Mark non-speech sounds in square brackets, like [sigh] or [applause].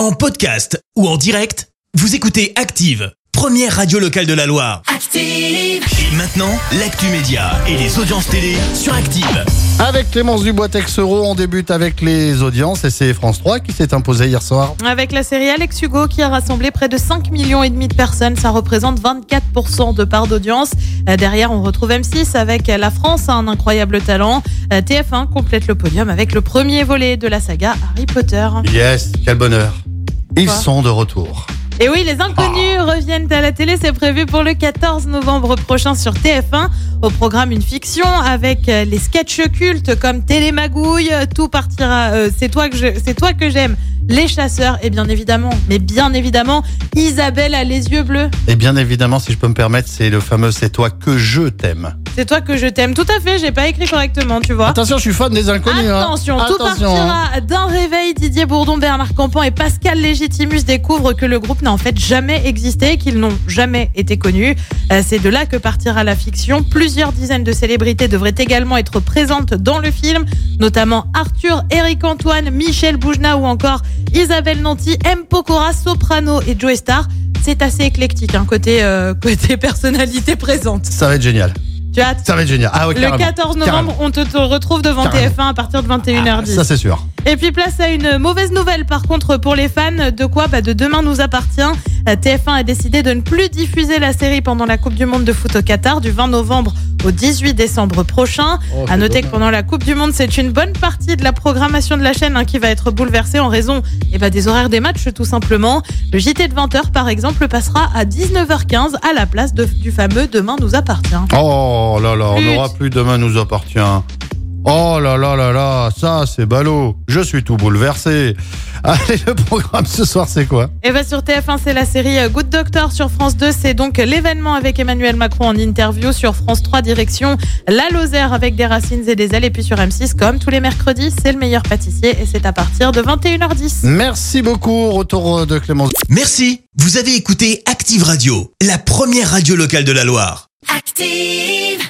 En podcast ou en direct, vous écoutez Active, première radio locale de la Loire. Active. Et maintenant, l'actu média et les audiences télé sur Active. Avec Clémence Dubois Texero, on débute avec les audiences et c'est France 3 qui s'est imposé hier soir. Avec la série Alex Hugo qui a rassemblé près de 5 millions et demi de personnes, ça représente 24% de part d'audience. Euh, Derrière, on retrouve M6 avec La France a un incroyable talent. Euh, TF1 complète le podium avec le premier volet de la saga Harry Potter. Yes, quel bonheur. Ils Quoi sont de retour. Et oui, les inconnus reviennent à la télé, c'est prévu pour le 14 novembre prochain sur TF1. Au programme une fiction avec euh, les sketchs cultes comme Télémagouille, euh, tout partira, euh, c'est toi que je, c'est toi que j'aime, les chasseurs et bien évidemment, mais bien évidemment, Isabelle a les yeux bleus. Et bien évidemment, si je peux me permettre, c'est le fameux C'est toi que je t'aime. C'est toi que je t'aime. Tout à fait, j'ai pas écrit correctement, tu vois. Attention, je suis fan des inconnus. hein. Attention, tout Attention, hein. partira d'un réveil. Didier Bourdon, Bernard Campan et Pascal Légitimus découvrent que le groupe n'a en fait jamais existé, qu'ils n'ont jamais été connus. Euh, C'est de là que partira la fiction. Plusieurs dizaines de célébrités devraient également être présentes dans le film, notamment Arthur, Eric Antoine, Michel Boujna ou encore Isabelle Nanty, M. Pokora, Soprano et Joe Star. C'est assez éclectique, hein, côté, euh, [laughs] côté personnalité présente. Ça va être génial. Tu as Ça va être génial. Ah ouais, le carrément. 14 novembre, Carrément. on te, te retrouve devant Carrément. TF1 à partir de Ah, 21h10. ça c'est sûr. Et puis place à une mauvaise nouvelle par contre pour les fans. De quoi? Bah De Demain nous appartient. Euh, TF1 a décidé de ne plus diffuser la série pendant la Coupe du Monde de foot au Qatar du 20 novembre au 18 décembre prochain. Oh, à noter que pendant la Coupe du Monde, c'est une bonne partie de la programmation de la chaîne hein, qui va être bouleversée en raison eh ben, des horaires des matchs tout simplement. Le JT de 20h par exemple passera à 19h15 à la place de- du fameux Demain nous appartient. Oh là là, on n'aura plus demain nous appartient. Oh là là là là, ça c'est ballot. Je suis tout bouleversé. [laughs] Allez, le programme ce soir c'est quoi? Et bah sur TF1, c'est la série euh, Good Doctor. Sur France 2, c'est donc l'événement avec Emmanuel Macron en interview. Sur France 3, direction La Lozère avec des racines et des ailes. Et puis sur M6, comme tous les mercredis, c'est le meilleur pâtissier. Et c'est à partir de 21h10. Merci beaucoup. Retour de Clémence. Merci, vous avez écouté Active Radio, la première radio locale de la Loire. Active.